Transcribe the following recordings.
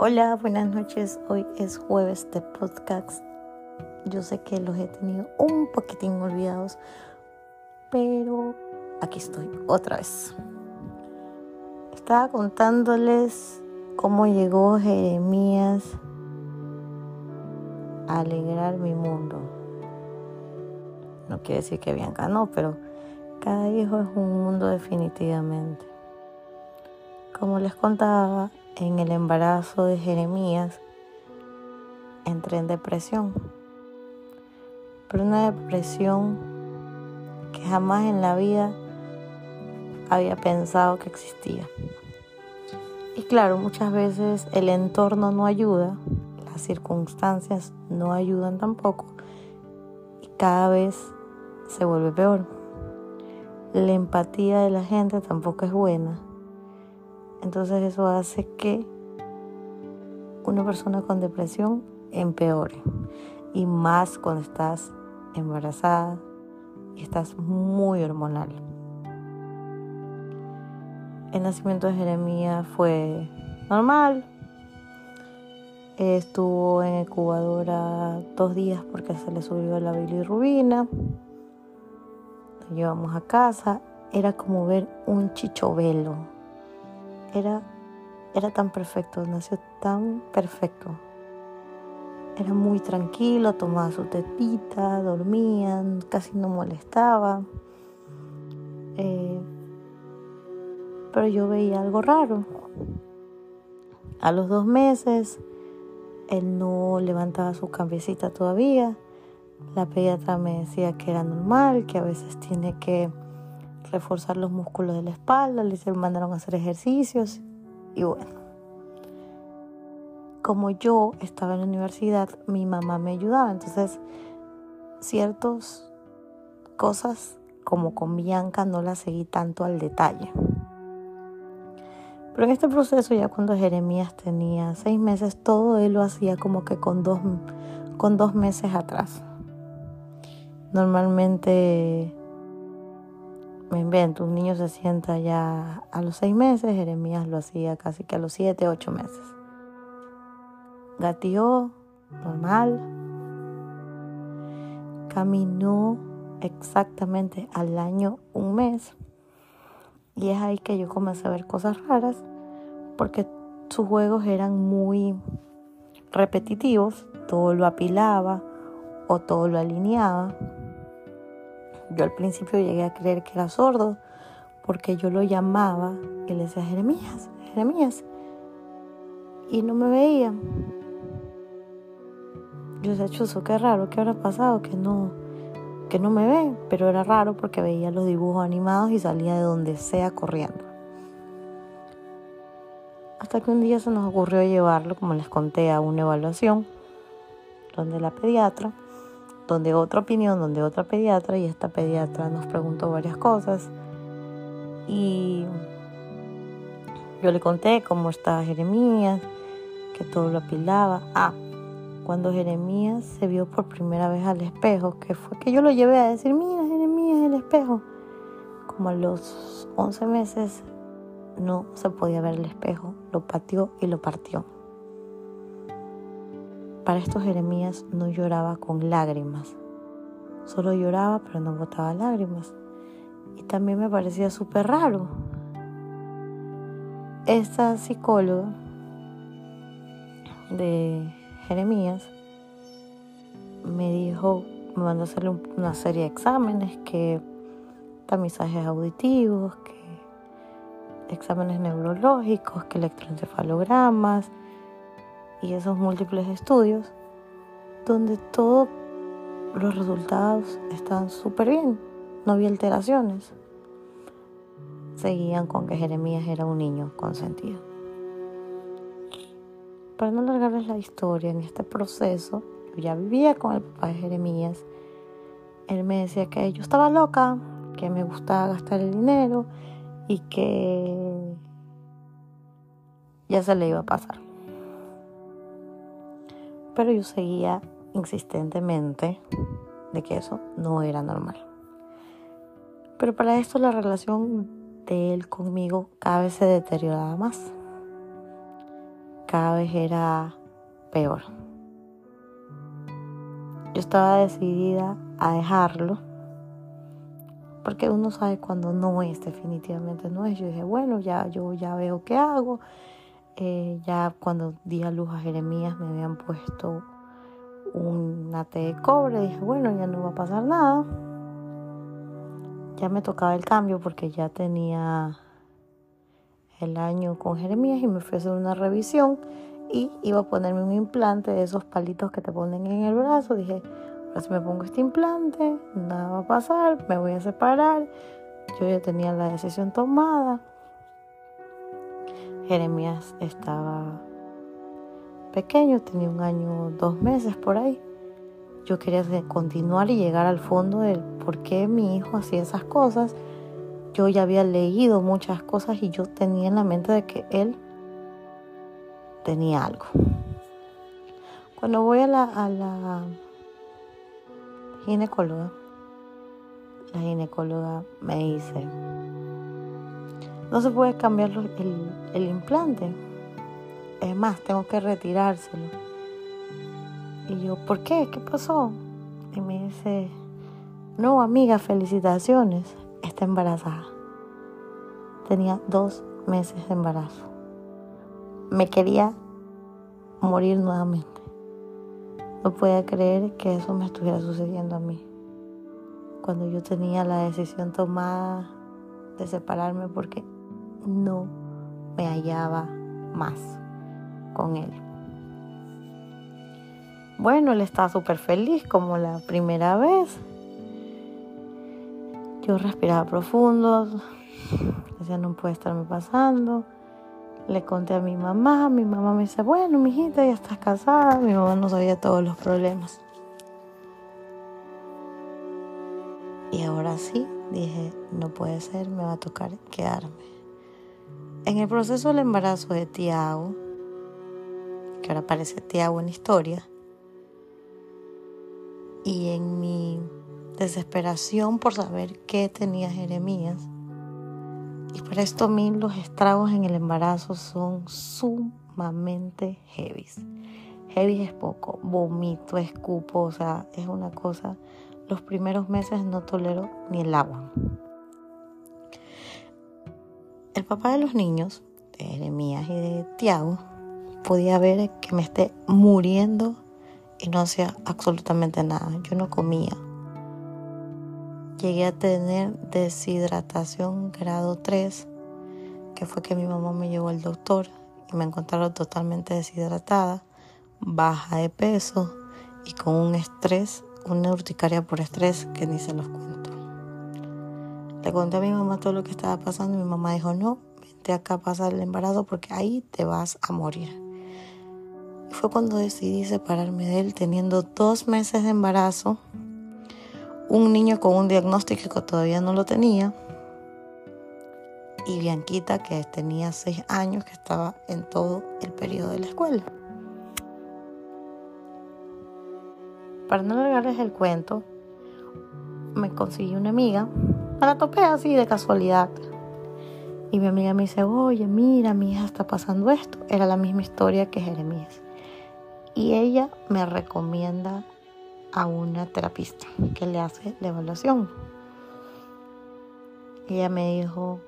Hola, buenas noches. Hoy es jueves de podcast. Yo sé que los he tenido un poquitín olvidados, pero aquí estoy otra vez. Estaba contándoles cómo llegó Jeremías a alegrar mi mundo. No quiere decir que Bianca no, pero cada hijo es un mundo definitivamente. Como les contaba, en el embarazo de Jeremías entré en depresión. Pero una depresión que jamás en la vida había pensado que existía. Y claro, muchas veces el entorno no ayuda, las circunstancias no ayudan tampoco y cada vez se vuelve peor. La empatía de la gente tampoco es buena entonces eso hace que una persona con depresión empeore. Y más cuando estás embarazada y estás muy hormonal. El nacimiento de Jeremías fue normal. Estuvo en incubadora dos días porque se le subió la bilirrubina. Lo llevamos a casa. Era como ver un chichovelo era, era tan perfecto, nació tan perfecto. Era muy tranquilo, tomaba su tetita, dormía, casi no molestaba. Eh, pero yo veía algo raro. A los dos meses, él no levantaba su cabecita todavía. La pediatra me decía que era normal, que a veces tiene que reforzar los músculos de la espalda, le mandaron a hacer ejercicios y bueno. Como yo estaba en la universidad, mi mamá me ayudaba, entonces ciertas cosas como con Bianca no las seguí tanto al detalle. Pero en este proceso, ya cuando Jeremías tenía seis meses, todo él lo hacía como que con dos, con dos meses atrás. Normalmente me invento, un niño se sienta ya a los seis meses, Jeremías lo hacía casi que a los siete, ocho meses. Gatió, normal. Caminó exactamente al año un mes. Y es ahí que yo comencé a ver cosas raras, porque sus juegos eran muy repetitivos, todo lo apilaba o todo lo alineaba yo al principio llegué a creer que era sordo porque yo lo llamaba y le decía, Jeremías, Jeremías. Y no me veía. Yo decía, Chuzo, qué raro, ¿qué habrá pasado? Que no, que no me ve. Pero era raro porque veía los dibujos animados y salía de donde sea corriendo. Hasta que un día se nos ocurrió llevarlo, como les conté, a una evaluación donde la pediatra donde otra opinión, donde otra pediatra y esta pediatra nos preguntó varias cosas y yo le conté cómo estaba Jeremías, que todo lo apilaba. Ah, cuando Jeremías se vio por primera vez al espejo, que fue que yo lo llevé a decir, mira Jeremías, el espejo. Como a los 11 meses no se podía ver el espejo, lo pateó y lo partió. Para esto Jeremías no lloraba con lágrimas, solo lloraba pero no botaba lágrimas. Y también me parecía súper raro. Esta psicóloga de Jeremías me dijo, me mandó a hacerle una serie de exámenes, que tamizajes auditivos, que exámenes neurológicos, que electroencefalogramas, y esos múltiples estudios donde todos los resultados estaban súper bien, no había alteraciones. Seguían con que Jeremías era un niño consentido. Para no alargarles la historia, en este proceso, yo ya vivía con el papá de Jeremías. Él me decía que yo estaba loca, que me gustaba gastar el dinero y que ya se le iba a pasar. Pero yo seguía insistentemente de que eso no era normal. Pero para esto la relación de él conmigo cada vez se deterioraba más. cada vez era peor. Yo estaba decidida a dejarlo porque uno sabe cuando no es, definitivamente no es. Yo dije, bueno, ya yo ya veo qué hago. Eh, ya cuando di a luz a Jeremías me habían puesto una T de cobre, dije, bueno, ya no va a pasar nada. Ya me tocaba el cambio porque ya tenía el año con Jeremías y me fui a hacer una revisión y iba a ponerme un implante de esos palitos que te ponen en el brazo. Dije, ahora si me pongo este implante, nada va a pasar, me voy a separar. Yo ya tenía la decisión tomada. Jeremías estaba pequeño, tenía un año, dos meses por ahí. Yo quería continuar y llegar al fondo del por qué mi hijo hacía esas cosas. Yo ya había leído muchas cosas y yo tenía en la mente de que él tenía algo. Cuando voy a la, a la ginecóloga, la ginecóloga me dice, no se puede cambiar el, implante. Es más, tengo que retirárselo. Y yo, ¿por qué? ¿Qué pasó? Y me dice, no, amiga, felicitaciones. Está embarazada. Tenía dos meses de embarazo me quería morir nuevamente. No podía creer que eso me estuviera sucediendo a mí. Cuando yo tenía la decisión tomada de separarme porque no me hallaba más con él. Bueno, él estaba súper feliz como la primera vez. Yo respiraba profundo, decía no puede estarme pasando. Le conté a mi mamá, mi mamá me dice, bueno, mijita, ya estás casada. Mi mamá no sabía todos los problemas. Y ahora sí, dije, no puede ser, me va a tocar quedarme. En el proceso del embarazo de Tiago, que ahora aparece Tiago en historia, y en mi desesperación por saber qué tenía Jeremías, y para esto a mí los estragos en el embarazo son sumamente heavy. Heavy es poco, vomito, escupo, o sea, es una cosa. Los primeros meses no tolero ni el agua. El papá de los niños, de Jeremías y de Tiago, podía ver que me esté muriendo y no hacía absolutamente nada. Yo no comía, llegué a tener deshidratación grado 3, que fue que mi mamá me llevó al doctor y me encontraron totalmente deshidratada, baja de peso y con un estrés, una urticaria por estrés que ni se los cuento. Le conté a mi mamá todo lo que estaba pasando mi mamá dijo, no, vente acá a pasar el embarazo porque ahí te vas a morir. Y fue cuando decidí separarme de él teniendo dos meses de embarazo un niño con un diagnóstico que todavía no lo tenía y Bianquita que tenía seis años que estaba en todo el periodo de la escuela. Para no alargarles el cuento, me conseguí una amiga, me la topé así de casualidad. Y mi amiga me dice, oye, mira, mi hija está pasando esto. Era la misma historia que Jeremías. Y ella me recomienda a una terapista que le hace la evaluación. Ella me dijo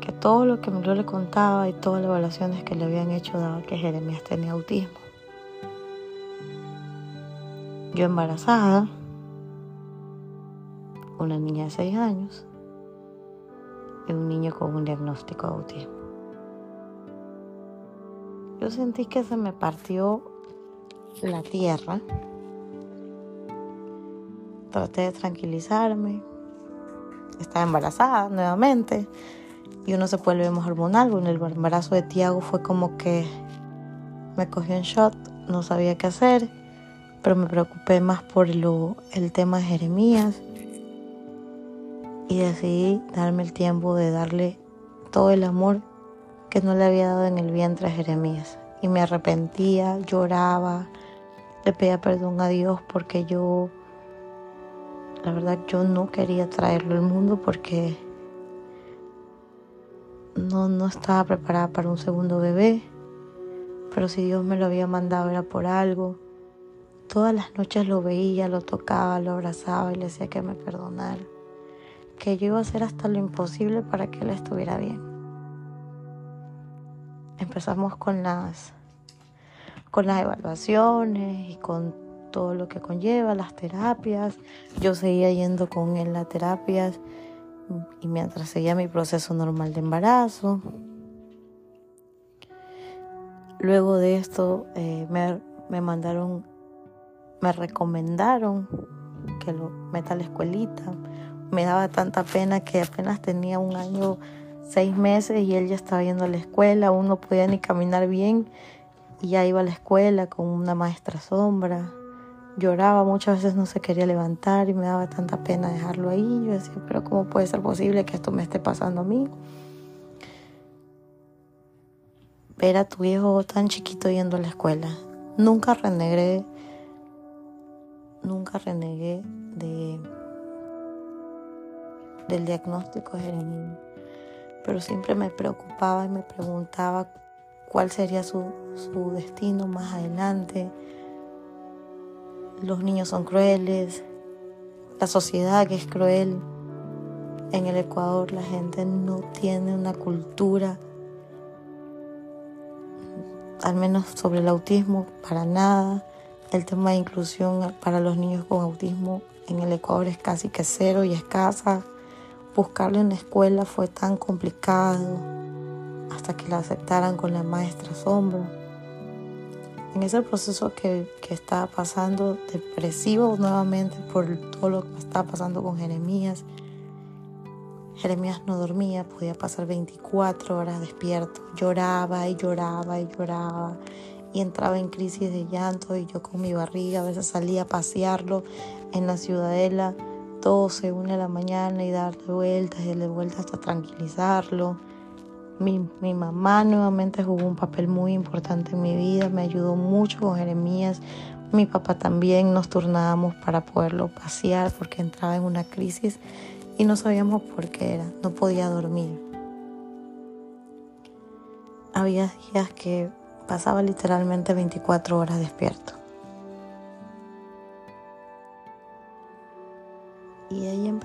que todo lo que yo le contaba y todas las evaluaciones que le habían hecho daba que Jeremías tenía autismo. Yo embarazada, una niña de 6 años y un niño con un diagnóstico de autismo. Yo sentí que se me partió la tierra. Traté de tranquilizarme. Estaba embarazada nuevamente y uno se vuelve más hormonal. En el embarazo de Tiago fue como que me cogió en shot, no sabía qué hacer, pero me preocupé más por lo, el tema de Jeremías y decidí darme el tiempo de darle todo el amor que no le había dado en el vientre a Jeremías. Y me arrepentía, lloraba, le pedía perdón a Dios porque yo, la verdad, yo no quería traerlo al mundo porque no, no estaba preparada para un segundo bebé, pero si Dios me lo había mandado era por algo. Todas las noches lo veía, lo tocaba, lo abrazaba y le decía que me perdonara, que yo iba a hacer hasta lo imposible para que él estuviera bien. Empezamos con las con las evaluaciones y con todo lo que conlleva, las terapias. Yo seguía yendo con él a terapias y mientras seguía mi proceso normal de embarazo. Luego de esto eh, me, me mandaron, me recomendaron que lo meta a la escuelita. Me daba tanta pena que apenas tenía un año, seis meses y él ya estaba yendo a la escuela, aún no podía ni caminar bien y ya iba a la escuela con una maestra sombra. Lloraba, muchas veces no se quería levantar y me daba tanta pena dejarlo ahí. Yo decía, pero ¿cómo puede ser posible que esto me esté pasando a mí? Ver a tu hijo tan chiquito yendo a la escuela. Nunca renegué, nunca renegué de, del diagnóstico de Jeremías, pero siempre me preocupaba y me preguntaba cuál sería su, destino más adelante. Los niños son crueles, la sociedad que es cruel. En el Ecuador la gente no tiene una cultura, al menos sobre el autismo, para nada. El tema de inclusión para los niños con autismo en el Ecuador es casi que cero y escasa. Buscarle una escuela fue tan complicado hasta que la aceptaran con la maestra sombra. En ese proceso que, que estaba pasando, depresivo nuevamente por todo lo que estaba pasando con Jeremías, Jeremías no dormía, podía pasar 24 horas despierto. Lloraba y lloraba y lloraba y entraba en crisis de llanto y yo con mi barriga a veces salía a pasearlo en la ciudadela, todo según a la mañana y darle vueltas y darle vueltas hasta tranquilizarlo. Mi, mamá nuevamente jugó un papel muy importante en mi vida, me ayudó mucho con Jeremías. Mi papá también nos turnábamos para poderlo pasear porque entraba en una crisis y no sabíamos por qué era, no podía dormir. Había días que pasaba literalmente 24 horas despierto.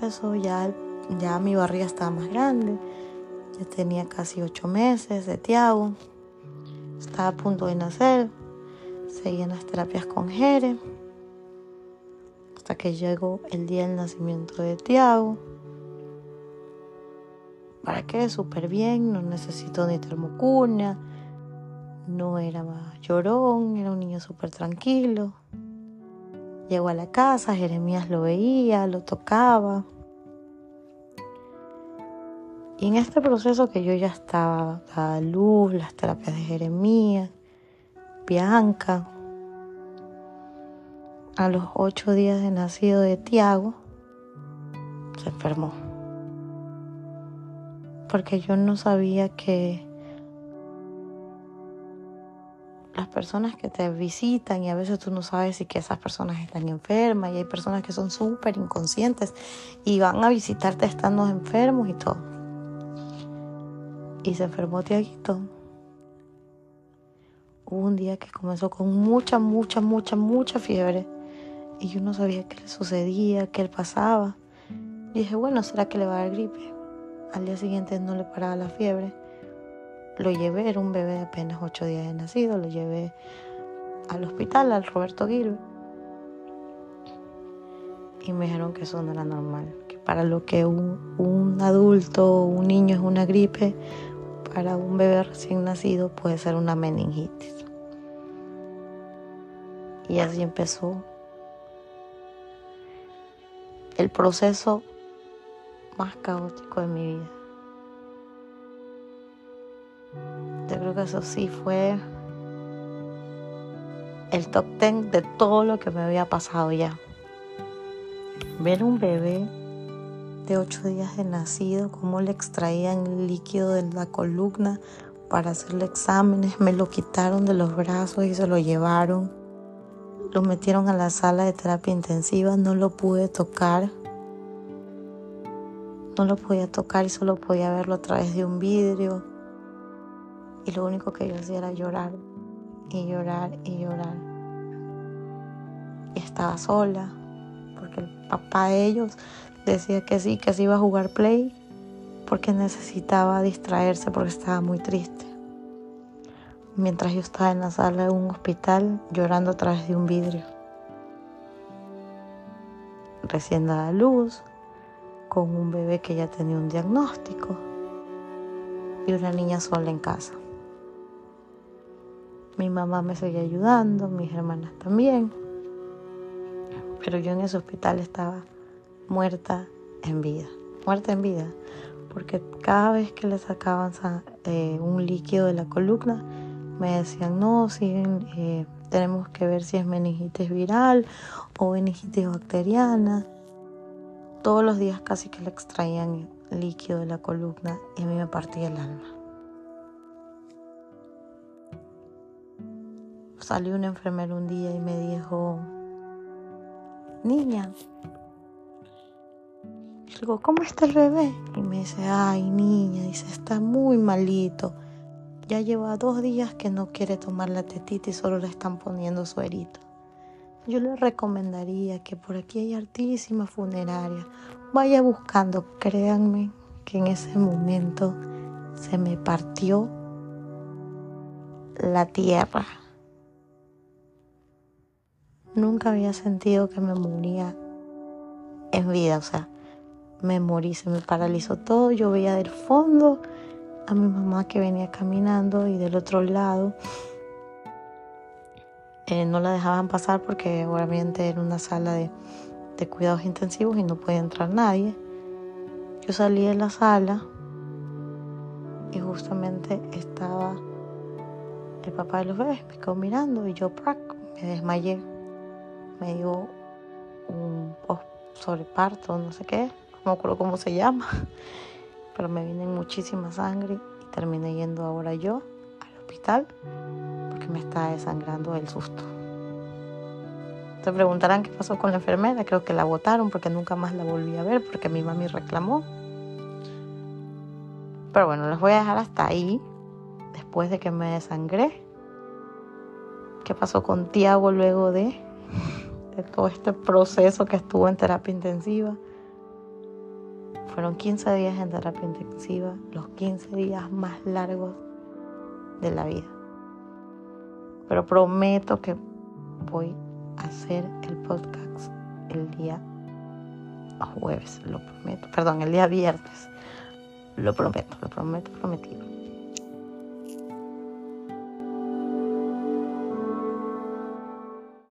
Empezó ya, ya mi barriga estaba más grande ya tenía casi ocho meses de Tiago. Estaba a punto de nacer. Seguían las terapias con Jere. Hasta que llegó el día del nacimiento de Tiago. ¿Para qué? Súper bien. No necesitó ni termocuna. No era más llorón. Era un niño súper tranquilo. Llegó a la casa. Jeremías lo veía, lo tocaba. Y en este proceso que yo ya estaba a luz, las terapias de Jeremías, Bianca, a los ocho días de nacido de Tiago, se enfermó. Porque yo no sabía que las personas que te visitan y a veces tú no sabes si que esas personas están enfermas y hay personas que son súper inconscientes y van a visitarte estando enfermos y todo y se enfermó Tiaguito. Hubo un día que comenzó con mucha, mucha, mucha, mucha fiebre y yo no sabía qué le sucedía, qué le pasaba. Dije, bueno, ¿será que le va a dar gripe? Al día siguiente no le paraba la fiebre. Lo llevé, era un bebé de apenas ocho días de nacido, lo llevé al hospital, al Roberto Gil. Y me dijeron que eso no era normal, que para lo que un, un adulto, un niño es una gripe, para un bebé recién nacido puede ser una meningitis. Y así empezó el proceso más caótico de mi vida. Creo que eso sí fue el top ten de todo lo que me había pasado ya. Ver un bebé de ocho días de nacido, cómo le extraían el líquido de la columna para hacerle exámenes, me lo quitaron de los brazos y se lo llevaron. Lo metieron a la sala de terapia intensiva, no lo pude tocar. no lo podía tocar y solo podía verlo a través de un vidrio. Y lo único que yo hacía era llorar y llorar y llorar. Y estaba sola, porque el papá de ellos decía que sí, que se iba a jugar play, porque necesitaba distraerse, porque estaba muy triste. Mientras yo estaba en la sala de un hospital llorando a través de un vidrio. Recién dada luz, con un bebé que ya tenía un diagnóstico y una niña sola en casa. Mi mamá me seguía ayudando, mis hermanas también, pero yo en ese hospital estaba muerta en vida, muerta en vida, porque cada vez que le sacaban eh, un líquido de la columna, me decían, no, eh, tenemos que ver si es meningitis viral o meningitis bacteriana todos los días casi que le extraían líquido de la columna y a mí me partía el alma. Salió una enfermera un día y me dijo, niña, digo, ¿cómo está el bebé? Y me dice, ay niña, dice, está muy malito. Ya lleva dos días que no quiere tomar la tetita y solo le están poniendo suerito. Yo le recomendaría que por aquí hay altísima funeraria. Vaya buscando, créanme que en ese momento se me partió la tierra. Nunca había sentido que me moría en vida, o sea, me morí, se me paralizó todo. Yo veía del fondo a mi mamá que venía caminando y del otro lado eh, no la dejaban pasar porque obviamente era una sala de, cuidados intensivos y no podía entrar nadie. Yo salí de la sala y justamente estaba el papá de los bebés, me quedó mirando y yo me desmayé. Me dio un sobreparto, no sé qué, no me acuerdo cómo se llama, pero me vine muchísima sangre y terminé yendo ahora yo al hospital me está desangrando el susto. Se preguntarán qué pasó con la enfermera. Creo que la botaron porque nunca más la volví a ver porque mi mami reclamó. Pero bueno, les voy a dejar hasta ahí. Después de que me desangré. ¿Qué pasó con Tiago luego de, todo este proceso que estuvo en terapia intensiva? Fueron 15 días en terapia intensiva, los 15 días más largos de la vida pero prometo que voy a hacer el podcast el día jueves, lo prometo, perdón, el día viernes, lo prometo, lo prometo, prometido.